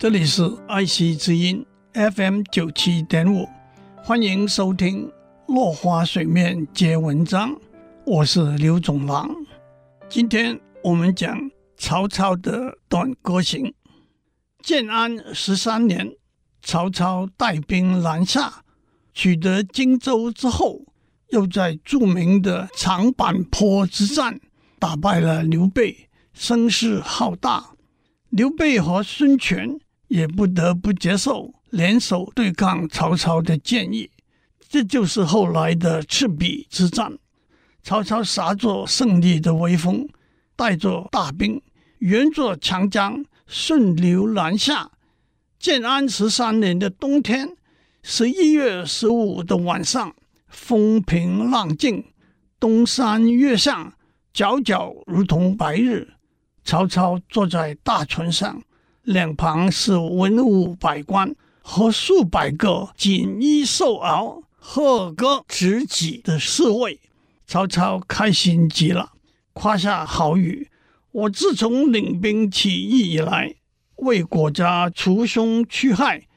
这里是爱惜之音 FM 九七点五，欢迎收听《落花水面皆文章》，我是刘总郎。今天我们讲曹操的短歌行。建安十三年，曹操带兵南下，取得荆州之后，又在著名的长坂坡之战打败了刘备，声势浩大。刘备和孙权。也不得不接受联手对抗曹操的建议，这就是后来的赤壁之战。曹操撒着胜利的威风，带着大兵，沿着长江顺流南下。建安十三年的冬天，十一月十五的晚上，风平浪静，东山月上，皎皎如同白日。曹操坐在大船上。两旁是文武百官和数百个锦衣兽袄、贺歌执戟的侍卫。曹操开心极了，夸下豪语：“我自从领兵起义以来，为国家除凶去害，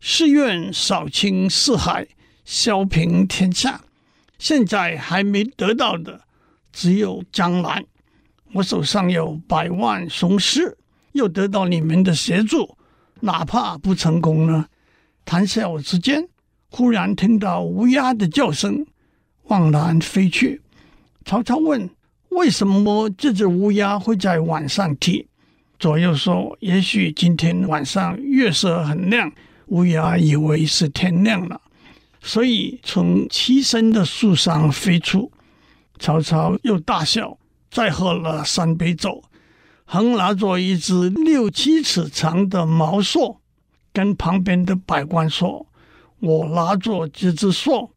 誓愿扫清四海，削平天下。现在还没得到的，只有江南。我手上有百万雄师。”又得到你们的协助，哪怕不成功呢？谈笑之间，忽然听到乌鸦的叫声，往南飞去。曹操问：“为什么这只乌鸦会在晚上啼？”左右说：“也许今天晚上月色很亮，乌鸦以为是天亮了，所以从栖身的树上飞出。”曹操又大笑，再喝了三杯酒。横拿着一支六七尺长的毛槊，跟旁边的百官说：“我拿着这支槊，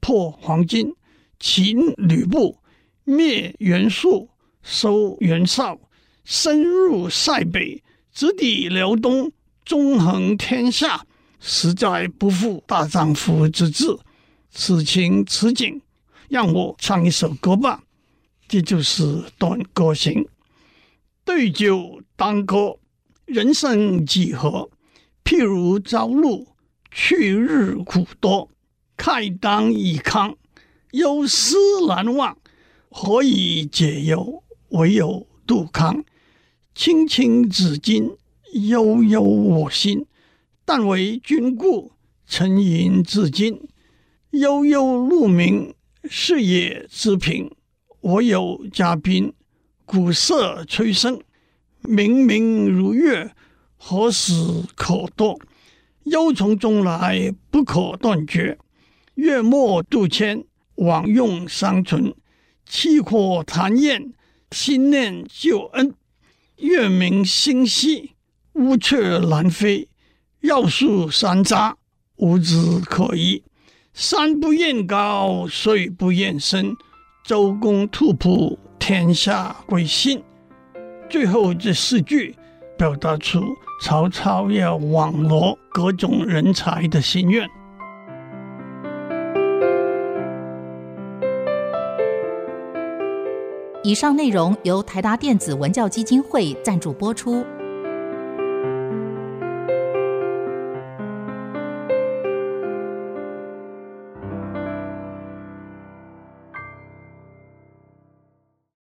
破黄巾，擒吕布，灭袁术，收袁绍，深入塞北，直抵辽东，纵横天下，实在不负大丈夫之志。此情此景，让我唱一首歌吧。这就是短歌行。”对酒当歌，人生几何？譬如朝露，去日苦多。慨当以慷，忧思难忘。何以解忧？唯有杜康。青青子衿，悠悠我心。但为君故，沉吟至今。悠悠鹿鸣，食野之苹。我有嘉宾。鼓瑟吹笙，明明如月，何时可掇？忧从中来，不可断绝。月末度迁，枉用尚存。契阔谈宴，心念旧恩。月明星稀，乌鹊南飞。绕树三匝，无枝可依。山不厌高，水不厌深。周公吐哺。天下归心。最后这四句表达出曹操要网罗各种人才的心愿。以上内容由台达电子文教基金会赞助播出。